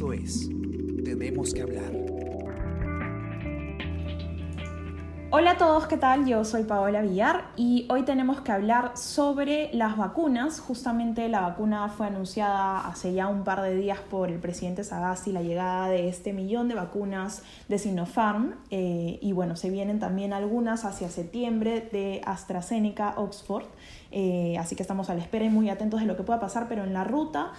Es Tenemos que hablar. Hola a todos, ¿qué tal? Yo soy Paola Villar y hoy tenemos que hablar sobre las vacunas. Justamente la vacuna fue anunciada hace ya un par de días por el presidente Sagasti, la llegada de este millón de vacunas de Sinopharm. Eh, y bueno, se vienen también algunas hacia septiembre de AstraZeneca Oxford. Eh, así que estamos a la espera y muy atentos de lo que pueda pasar, pero en la ruta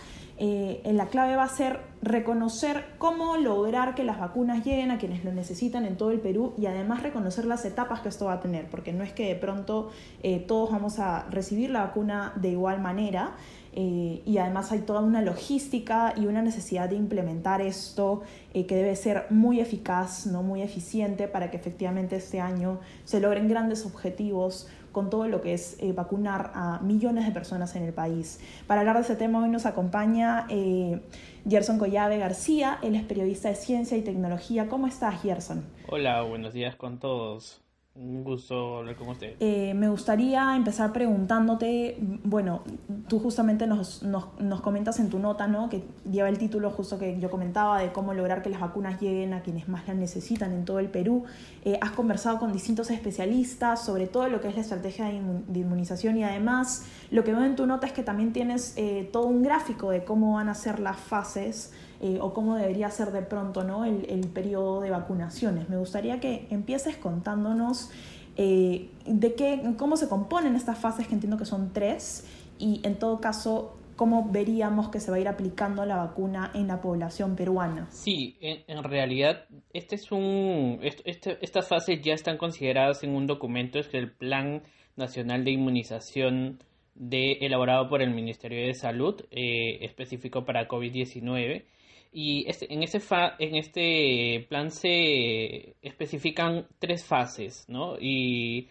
eh, la clave va a ser reconocer cómo lograr que las vacunas lleguen a quienes lo necesitan en todo el Perú y además reconocer las etapas que esto va a tener, porque no es que de pronto eh, todos vamos a recibir la vacuna de igual manera. y además hay toda una logística y una necesidad de implementar esto que debe ser muy eficaz, no muy eficiente para que efectivamente este año se logren grandes objetivos con todo lo que es eh, vacunar a millones de personas en el país. Para hablar de ese tema hoy nos acompaña eh, Gerson Collave García, él es periodista de ciencia y tecnología. ¿Cómo estás, Gerson? Hola, buenos días con todos. Un gusto hablar con usted. Eh, me gustaría empezar preguntándote, bueno, tú justamente nos, nos, nos, comentas en tu nota, ¿no? Que lleva el título justo que yo comentaba de cómo lograr que las vacunas lleguen a quienes más las necesitan en todo el Perú. Eh, has conversado con distintos especialistas sobre todo lo que es la estrategia de inmunización y además lo que veo en tu nota es que también tienes eh, todo un gráfico de cómo van a ser las fases eh, o cómo debería ser de pronto ¿no? el, el, periodo de vacunaciones. Me gustaría que empieces contándonos eh, de qué, cómo se componen estas fases, que entiendo que son tres, y en todo caso, cómo veríamos que se va a ir aplicando la vacuna en la población peruana. Sí, en, realidad este es un, este, estas fases ya están consideradas en un documento, es el Plan Nacional de Inmunización de, elaborado por el Ministerio de Salud, eh, específico para COVID-19 y este, en, ese en este plan se especifican tres fases, ¿no? Y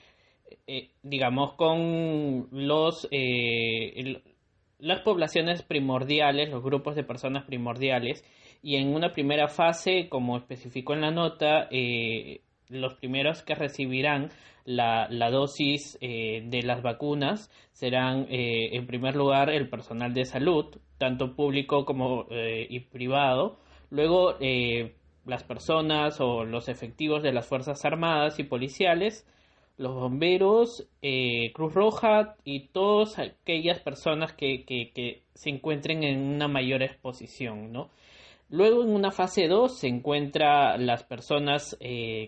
eh, digamos con los eh, las poblaciones primordiales, los grupos de personas primordiales, y en una primera fase, como especificó en la nota, eh, los primeros que recibirán la, la dosis de las vacunas serán, en primer lugar, el personal de salud, tanto público como eh, y privado. Luego, eh, las personas o los efectivos de las Fuerzas Armadas y policiales, los bomberos, eh, Cruz Roja y todas aquellas personas que, que, se encuentren en una mayor exposición, ¿no? Luego en una fase 2 se encuentran las personas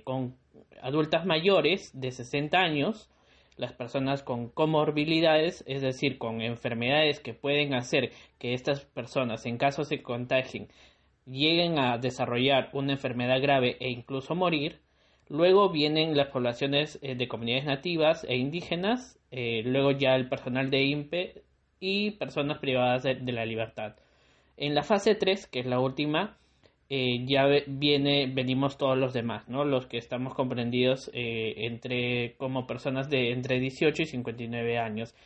con adultas mayores de 60 años, las personas con comorbilidades, es decir, con enfermedades que pueden hacer que estas personas, en caso se contagien, lleguen a desarrollar una enfermedad grave e incluso morir. Luego vienen las poblaciones eh, de comunidades nativas e indígenas, eh, luego ya el personal de INPE y personas privadas de la libertad. En la fase 3, que es la última, eh, ya viene, venimos todos los demás, ¿no? Los que estamos comprendidos eh, entre, como personas de entre 18 y 59 años.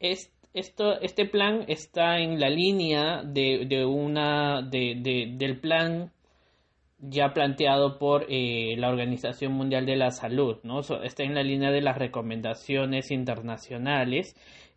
Es, esto, este plan está en la línea de, de una, de, de, del plan ya planteado por eh, la Organización Mundial de la Salud, ¿no? está en la línea de las recomendaciones internacionales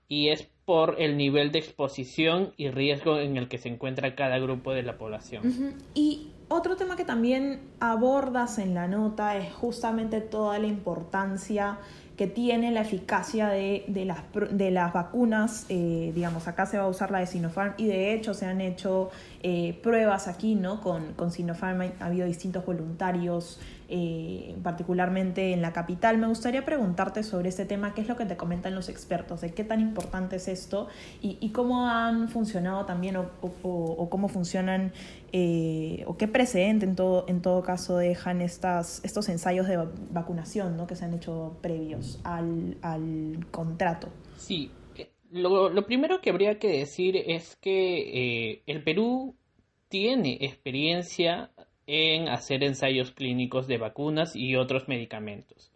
y es por el nivel de exposición y riesgo en el que se encuentra cada grupo de la población. Y otro tema que también abordas en la nota es justamente toda la importancia que tiene la eficacia de, de, las, de las vacunas. Eh, digamos, acá se va a usar la de Sinopharm y de hecho se han hecho eh, pruebas aquí, ¿no? Con, con Sinopharm ha habido distintos voluntarios eh, particularmente en la capital. Me gustaría preguntarte sobre este tema, qué es lo que te comentan los expertos, de qué tan importante es esto y, cómo han funcionado también o, cómo funcionan eh, o qué precedente en todo, en todo caso dejan estas, estos ensayos de vacunación ¿no? que se han hecho previos al, al contrato. Sí, eh, lo, lo, primero que habría que decir es que el Perú tiene experiencia en hacer ensayos clínicos de vacunas y otros medicamentos.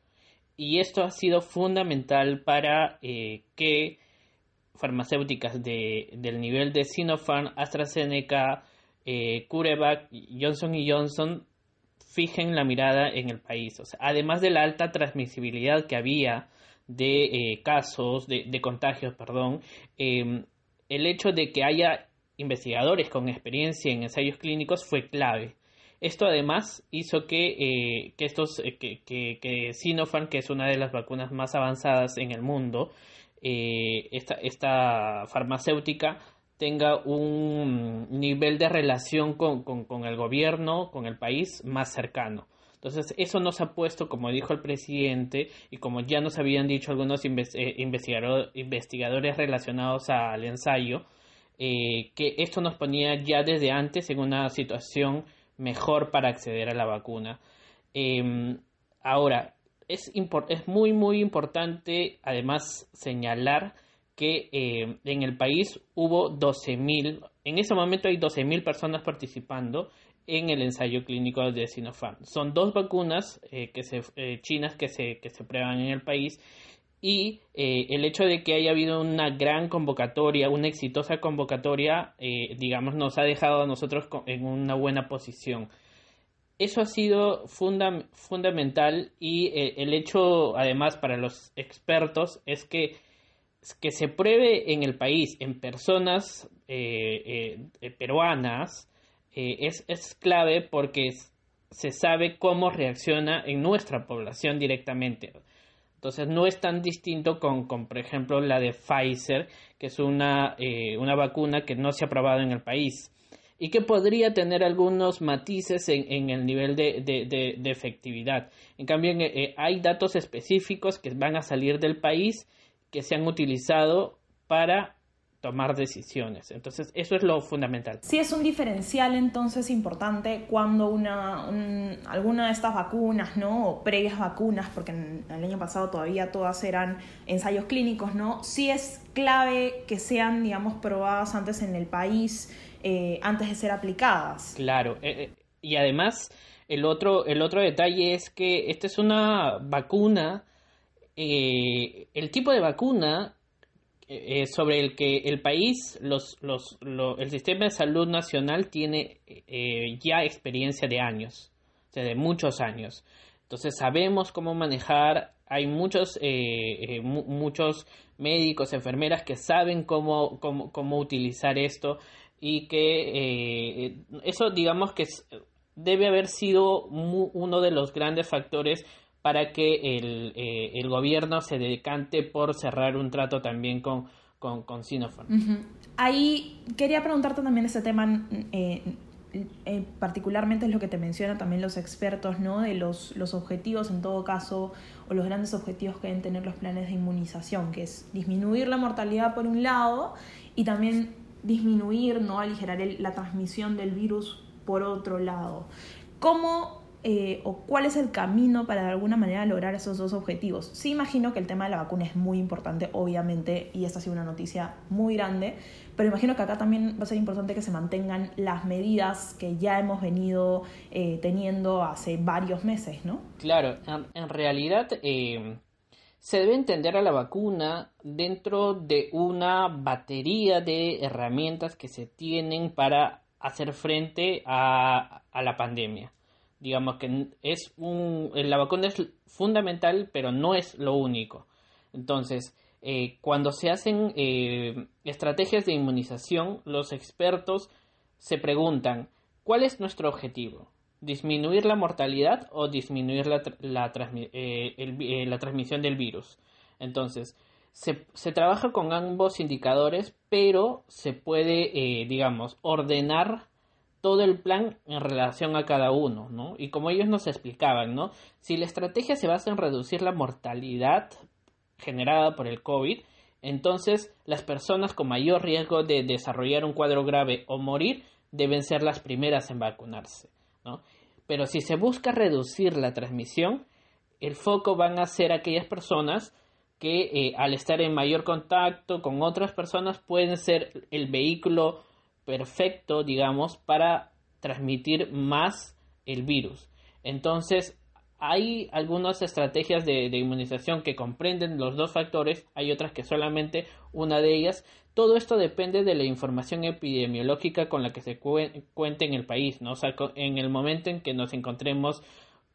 Y esto ha sido fundamental para eh, que farmacéuticas de, del nivel de Sinopharm, AstraZeneca, eh, CureVac, Johnson Johnson fijen la mirada en el país. además de la alta transmisibilidad que había de eh, casos, de, de, contagios, perdón, em, el hecho de que haya investigadores con experiencia en ensayos clínicos fue clave. Esto además hizo que, eh, que estos, eh, que, que, Sinopharm, que es una de las vacunas más avanzadas en el mundo, eh, esta, esta, farmacéutica tenga un nivel de relación con, con, el gobierno, con el país más cercano. Entonces, eso nos ha puesto, como dijo el presidente, y como ya nos habían dicho algunos investigadores relacionados al ensayo, que esto nos ponía ya desde antes en una situación mejor para acceder a la vacuna. Em, ahora, es, es, muy, muy importante además señalar que em, en el país hubo 12.000, en ese momento hay 12.000 personas participando en el ensayo clínico de Sinopharm. Son dos vacunas eh, que se, eh, chinas que se, que se prueban en el país y eh, el hecho de que haya habido una gran convocatoria, una exitosa convocatoria, eh, digamos, nos ha dejado a nosotros en una buena posición. Eso ha sido fundamental y eh, el hecho, además, para los expertos es que, que se pruebe en el país, en personas peruanas, es, es clave porque se sabe cómo reacciona en nuestra población directamente. Entonces no es tan distinto con, por ejemplo, la de Pfizer, que es una, eh, una vacuna que no se ha probado en el país y que podría tener algunos matices en, el nivel de, de, efectividad. En cambio, eh, hay datos específicos que van a salir del país que se han utilizado para tomar decisiones. Entonces, eso es lo fundamental. Sí es un diferencial entonces importante cuando una, alguna de estas vacunas, ¿no? O previas vacunas, porque en, el año pasado todavía todas eran ensayos clínicos, ¿no? Sí es clave que sean, digamos, probadas antes en el país, eh, antes de ser aplicadas. Claro, eh, eh, y además, el otro, el otro detalle es que esta es una vacuna, el tipo de vacuna eh, sobre el que el país, los, los, el sistema de salud nacional tiene eh, ya experiencia de años, o sea, de muchos años. Entonces sabemos cómo manejar, hay muchos, eh, muchos médicos, enfermeras que saben cómo, cómo, cómo utilizar esto y que eso digamos que debe haber sido uno de los grandes factores para que el, eh, el gobierno se decante por cerrar un trato también con, con, con Sinopharm. Ahí quería preguntarte también ese tema, eh, eh, particularmente es lo que te mencionan también los expertos, ¿no? De los, los objetivos en todo caso, o los grandes objetivos que deben tener los planes de inmunización, que es disminuir la mortalidad por un lado y también disminuir, ¿no? Aligerar la transmisión del virus por otro lado. ¿Cómo eh, o cuál es el camino para de alguna manera lograr esos dos objetivos. Sí imagino que el tema de la vacuna es muy importante, obviamente, y esta ha sido una noticia muy grande, pero imagino que acá también va a ser importante que se mantengan las medidas que ya hemos venido eh, teniendo hace varios meses, ¿no? Claro, en, realidad eh, se debe entender a la vacuna dentro de una batería de herramientas que se tienen para hacer frente a la pandemia digamos que es un, la vacuna es fundamental, pero no es lo único. Entonces, eh, cuando se hacen eh, estrategias de inmunización, los expertos se preguntan, ¿cuál es nuestro objetivo? ¿Disminuir la mortalidad o disminuir la, eh, la transmisión del virus? Entonces, se, se, trabaja con ambos indicadores, pero se puede, digamos, ordenar todo el plan en relación a cada uno, ¿no? Y como ellos nos explicaban, ¿no? Si la estrategia se basa en reducir la mortalidad generada por el COVID, entonces las personas con mayor riesgo de desarrollar un cuadro grave o morir deben ser las primeras en vacunarse, ¿no? Pero si se busca reducir la transmisión, el foco van a ser aquellas personas que eh, al estar en mayor contacto con otras personas pueden ser el vehículo perfecto, digamos, para transmitir más el virus. Entonces, hay algunas estrategias de, inmunización que comprenden los dos factores, hay otras que solamente una de ellas. Todo esto depende de la información epidemiológica con la que se cuente en el país, ¿no? O sea, en el momento en que nos encontremos,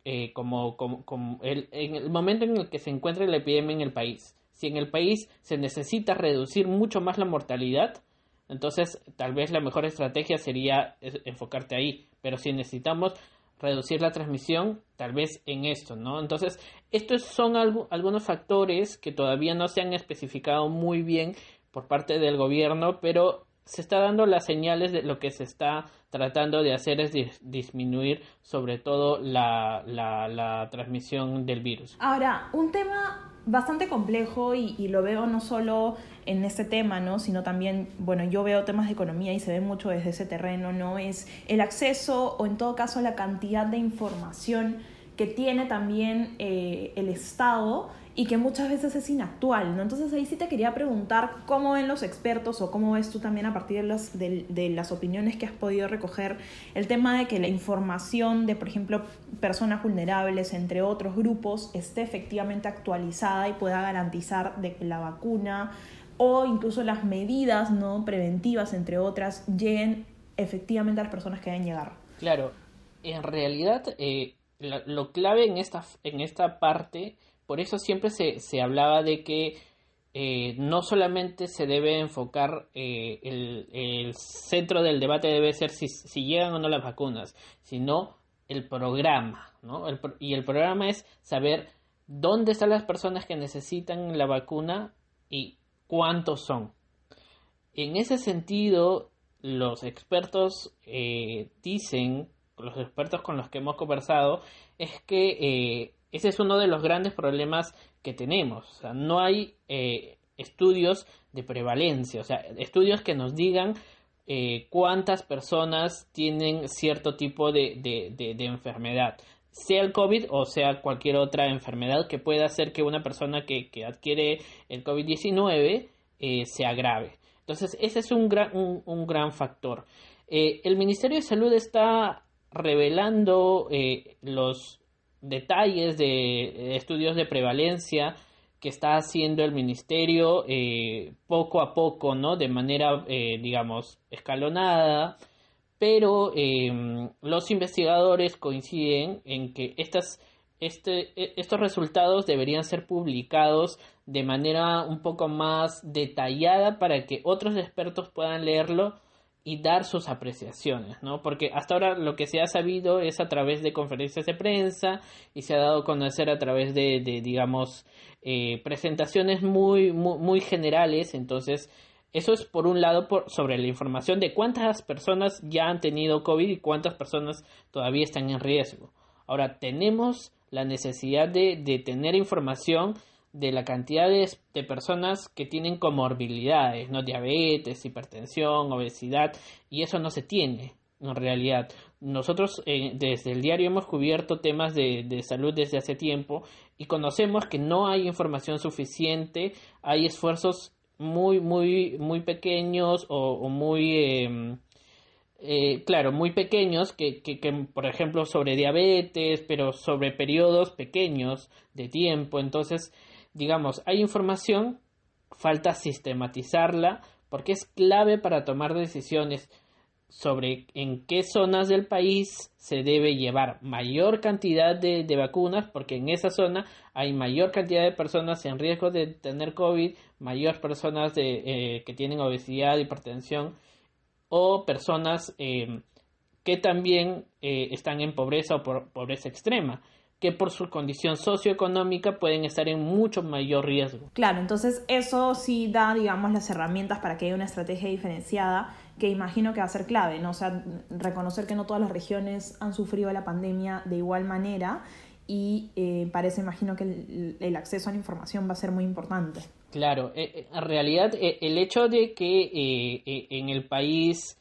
eh, como, como, el, en el momento en el que se encuentre la epidemia en el país. Si en el país se necesita reducir mucho más la mortalidad, Entonces, tal vez la mejor estrategia sería enfocarte ahí, pero si necesitamos reducir la transmisión, tal vez en esto, ¿no? Entonces, estos son algunos factores que todavía no se han especificado muy bien por parte del gobierno, pero se está dando las señales de lo que se está tratando de hacer es disminuir sobre todo la, la, transmisión del virus. Ahora, un tema bastante complejo y, y, lo veo no solo en este tema, ¿no? sino también, bueno, yo veo temas de economía y se ve mucho desde ese terreno, ¿no? Es el acceso o en todo caso la cantidad de información que tiene también eh, el Estado y que muchas veces es inactual, ¿no? Entonces ahí sí te quería preguntar cómo ven los expertos o cómo ves tú también a partir de las, de, las opiniones que has podido recoger el tema de que la información de, por ejemplo, personas vulnerables, entre otros grupos, esté efectivamente actualizada y pueda garantizar de que la vacuna o incluso las medidas no preventivas, entre otras, lleguen efectivamente a las personas que deben llegar. Claro, en realidad eh, lo clave en esta, en esta parte por eso siempre se, se hablaba de que eh, no solamente se debe enfocar, eh, el, centro del debate debe ser si, si, llegan o no las vacunas, sino el programa, ¿no? y el programa es saber dónde están las personas que necesitan la vacuna y cuántos son. En ese sentido, los expertos eh, dicen, los expertos con los que hemos conversado, es que ese es uno de los grandes problemas que tenemos. No hay eh, estudios de prevalencia, o sea, estudios que nos digan eh, cuántas personas tienen cierto tipo de, enfermedad, sea el COVID o sea cualquier otra enfermedad que pueda hacer que una persona que, adquiere el COVID-19 eh, se agrave. Entonces, ese es un gran, un, gran factor. el Ministerio de Salud está revelando los detalles de estudios de prevalencia que está haciendo el ministerio eh, poco a poco, ¿no? De manera, eh, digamos, escalonada, pero em, los investigadores coinciden en que estas, este, e, estos resultados deberían ser publicados de manera un poco más detallada para que otros expertos puedan leerlo y dar sus apreciaciones, ¿no? Porque hasta ahora lo que se ha sabido es a través de conferencias de prensa y se ha dado a conocer a través de, digamos, eh, presentaciones muy, muy, generales. Entonces, eso es por un lado por, sobre la información de cuántas personas ya han tenido COVID y cuántas personas todavía están en riesgo. Ahora, tenemos la necesidad de tener información de la cantidad de, personas que tienen comorbilidades, ¿no? Diabetes, hipertensión, obesidad, y eso no se tiene en realidad. Nosotros eh, desde el diario hemos cubierto temas de, salud desde hace tiempo y conocemos que no hay información suficiente, hay esfuerzos muy, muy, muy pequeños o, muy... Em, eh, claro, muy pequeños, que, que, que, por ejemplo sobre diabetes, pero sobre periodos pequeños de tiempo. Entonces, digamos, hay información, falta sistematizarla porque es clave para tomar decisiones sobre en qué zonas del país se debe llevar mayor cantidad de, vacunas, porque en esa zona hay mayor cantidad de personas en riesgo de tener COVID, mayor personas de, eh, que tienen obesidad, hipertensión o personas eh, que también eh, están en pobreza o por, pobreza extrema que por su condición socioeconómica pueden estar en mucho mayor riesgo. Claro, entonces eso sí da, digamos, las herramientas para que haya una estrategia diferenciada que imagino que va a ser clave, ¿no? O sea, reconocer que no todas las regiones han sufrido la pandemia de igual manera y eh, parece, imagino que el, acceso a la información va a ser muy importante. Claro, eh, eh, en realidad el hecho de que en el país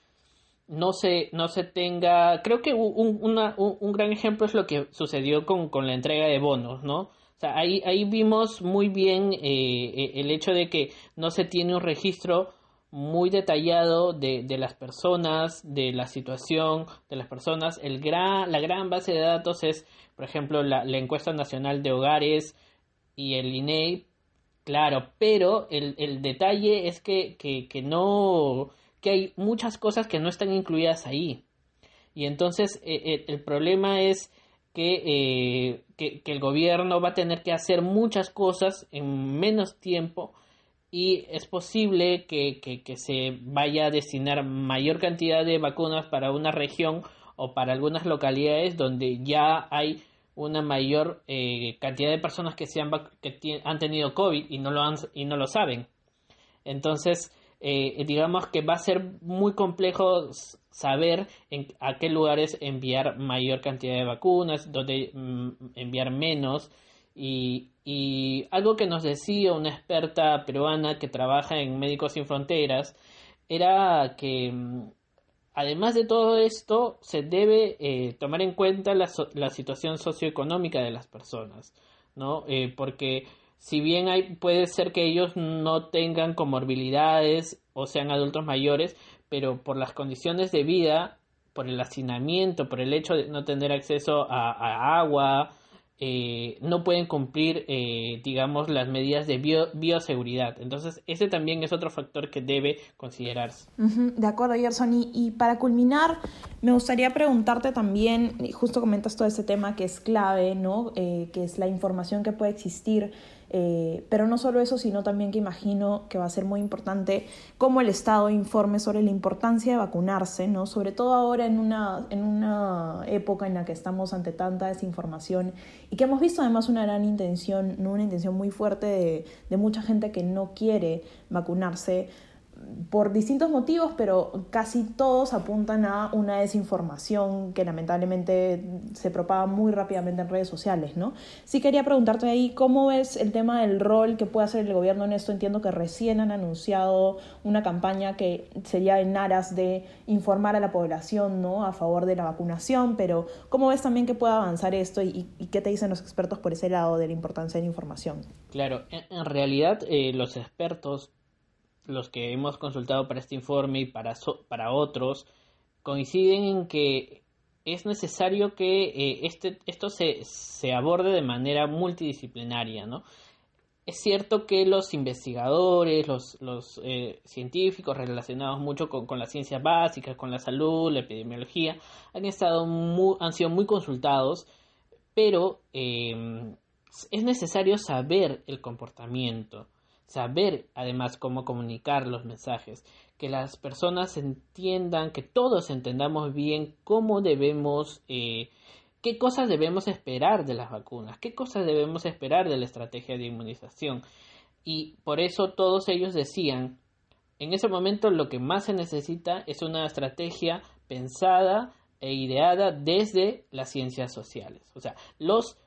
no se, no se tenga, creo que un, un, gran ejemplo es lo que sucedió con, la entrega de bonos, ¿no? O sea, ahí, ahí vimos muy bien eh, eh, el hecho de que no se tiene un registro muy detallado de, de, las personas, de la situación de las personas. El gran, la gran base de datos es, por ejemplo, la, encuesta nacional de hogares y el INEI, claro, pero el, el detalle es que, que, que no que hay muchas cosas que no están incluidas ahí. Y entonces eh, eh, el problema es eh, que, que, el gobierno va a tener que hacer muchas cosas en menos tiempo y es posible que, que, se vaya a destinar mayor cantidad de vacunas para una región o para algunas localidades donde ya hay una mayor cantidad de personas que, se han, que han tenido COVID y no lo, han, y no lo saben. Entonces, eh, digamos que va a ser muy complejo saber en, a qué lugares enviar mayor cantidad de vacunas, dónde mm, enviar menos. Y, algo que nos decía una experta peruana que trabaja en Médicos Sin Fronteras era que mm, además de todo esto se debe eh, tomar en cuenta la, situación socioeconómica de las personas, ¿no? Eh, porque si bien hay, puede ser que ellos no tengan comorbilidades o sean adultos mayores, pero por las condiciones de vida, por el hacinamiento, por el hecho de no tener acceso a, agua, eh, no pueden cumplir, eh, digamos, las medidas de bioseguridad. Entonces, ese también es otro factor que debe considerarse. de acuerdo, Gerson. Y, y, para culminar, me gustaría preguntarte también, justo comentas todo este tema que es clave, ¿no? Eh, que es la información que puede existir eh, pero no solo eso, sino también que imagino que va a ser muy importante cómo el Estado informe sobre la importancia de vacunarse, ¿no? sobre todo ahora en una, en una época en la que estamos ante tanta desinformación y que hemos visto además una gran intención, ¿no? una intención muy fuerte de, de mucha gente que no quiere vacunarse por distintos motivos, pero casi todos apuntan a una desinformación que lamentablemente se propaga muy rápidamente en redes sociales, ¿no? Sí quería preguntarte ahí, ¿cómo ves el tema del rol que puede hacer el gobierno en esto? Entiendo que recién han anunciado una campaña que sería en aras de informar a la población, ¿no? A favor de la vacunación, pero ¿cómo ves también que pueda avanzar esto y, qué te dicen los expertos por ese lado de la importancia de la información? Claro, en, realidad eh, los expertos los que hemos consultado para este informe y para, para otros, coinciden en que es necesario que eh, este, esto se, se, aborde de manera multidisciplinaria, ¿no? Es cierto que los investigadores, los, los eh, científicos relacionados mucho con, con, las ciencias básicas, con la salud, la epidemiología, han, estado han sido muy consultados, pero eh, es necesario saber el comportamiento saber además cómo comunicar los mensajes, que las personas entiendan, que todos entendamos bien cómo debemos, eh, qué cosas debemos esperar de las vacunas, qué cosas debemos esperar de la estrategia de inmunización. Y por eso todos ellos decían, en ese momento lo que más se necesita es una estrategia pensada e ideada desde las ciencias sociales. O sea, los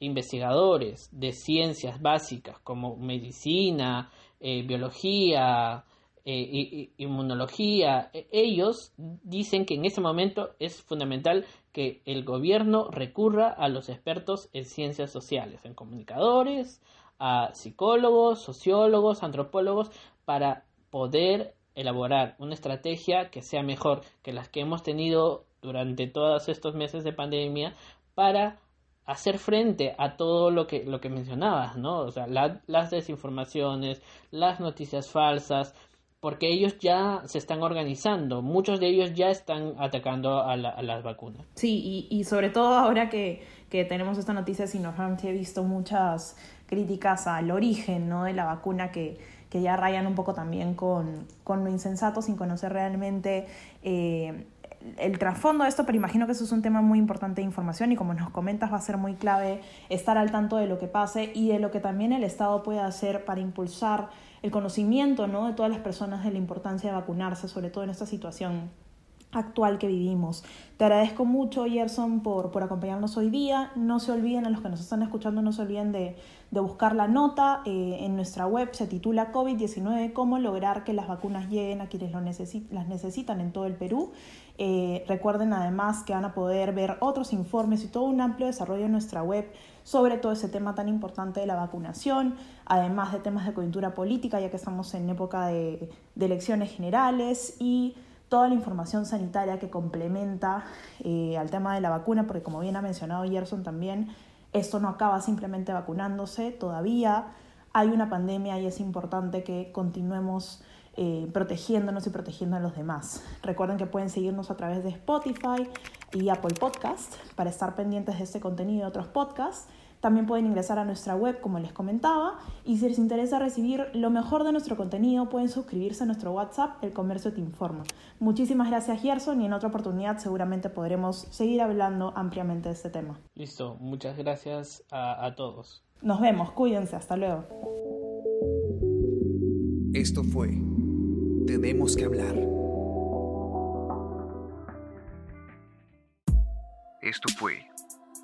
investigadores de ciencias básicas como medicina, eh, biología, eh, inmunología, e, ellos dicen que en ese momento es fundamental que el gobierno recurra a los expertos en ciencias sociales, en comunicadores, a psicólogos, sociólogos, antropólogos, para poder elaborar una estrategia que sea mejor que las que hemos tenido durante todos estos meses de pandemia para hacer frente a todo lo que, lo que mencionabas, ¿no? O sea, las desinformaciones, las noticias falsas, porque ellos ya se están organizando, muchos de ellos ya están atacando a, las vacunas. Sí, y, sobre todo ahora que, tenemos esta noticia de Sinopharm, he visto muchas críticas al origen ¿no? de la vacuna que, que ya rayan un poco también con, con lo insensato sin conocer realmente eh, el trasfondo de esto, pero imagino que eso es un tema muy importante de información y como nos comentas va a ser muy clave estar al tanto de lo que pase y de lo que también el Estado puede hacer para impulsar el conocimiento ¿no? de todas las personas de la importancia de vacunarse, sobre todo en esta situación actual que vivimos. Te agradezco mucho, Gerson, por, por acompañarnos hoy día. No se olviden, a los que nos están escuchando, no se olviden de, de buscar la nota. Eh, en nuestra web se titula COVID-19, cómo lograr que las vacunas lleguen a quienes lo las necesitan en todo el Perú. Eh, recuerden además que van a poder ver otros informes y todo un amplio desarrollo en nuestra web sobre todo ese tema tan importante de la vacunación, además de temas de coyuntura política, ya que estamos en época de, de elecciones generales y toda la información sanitaria que complementa eh, al tema de la vacuna, porque como bien ha mencionado Gerson también, esto no acaba simplemente vacunándose, todavía hay una pandemia y es importante que continuemos eh, protegiéndonos y protegiendo a los demás. Recuerden que pueden seguirnos a través de Spotify y Apple Podcast para estar pendientes de este contenido y otros podcasts. También pueden ingresar a nuestra web, como les comentaba, y si les interesa recibir lo mejor de nuestro contenido, pueden suscribirse a nuestro WhatsApp, El Comercio Te Informa. Muchísimas gracias, Gerson, y en otra oportunidad seguramente podremos seguir hablando ampliamente de este tema. Listo, muchas gracias a, a todos. Nos vemos, cuídense, hasta luego. Esto fue Tenemos que hablar. Esto fue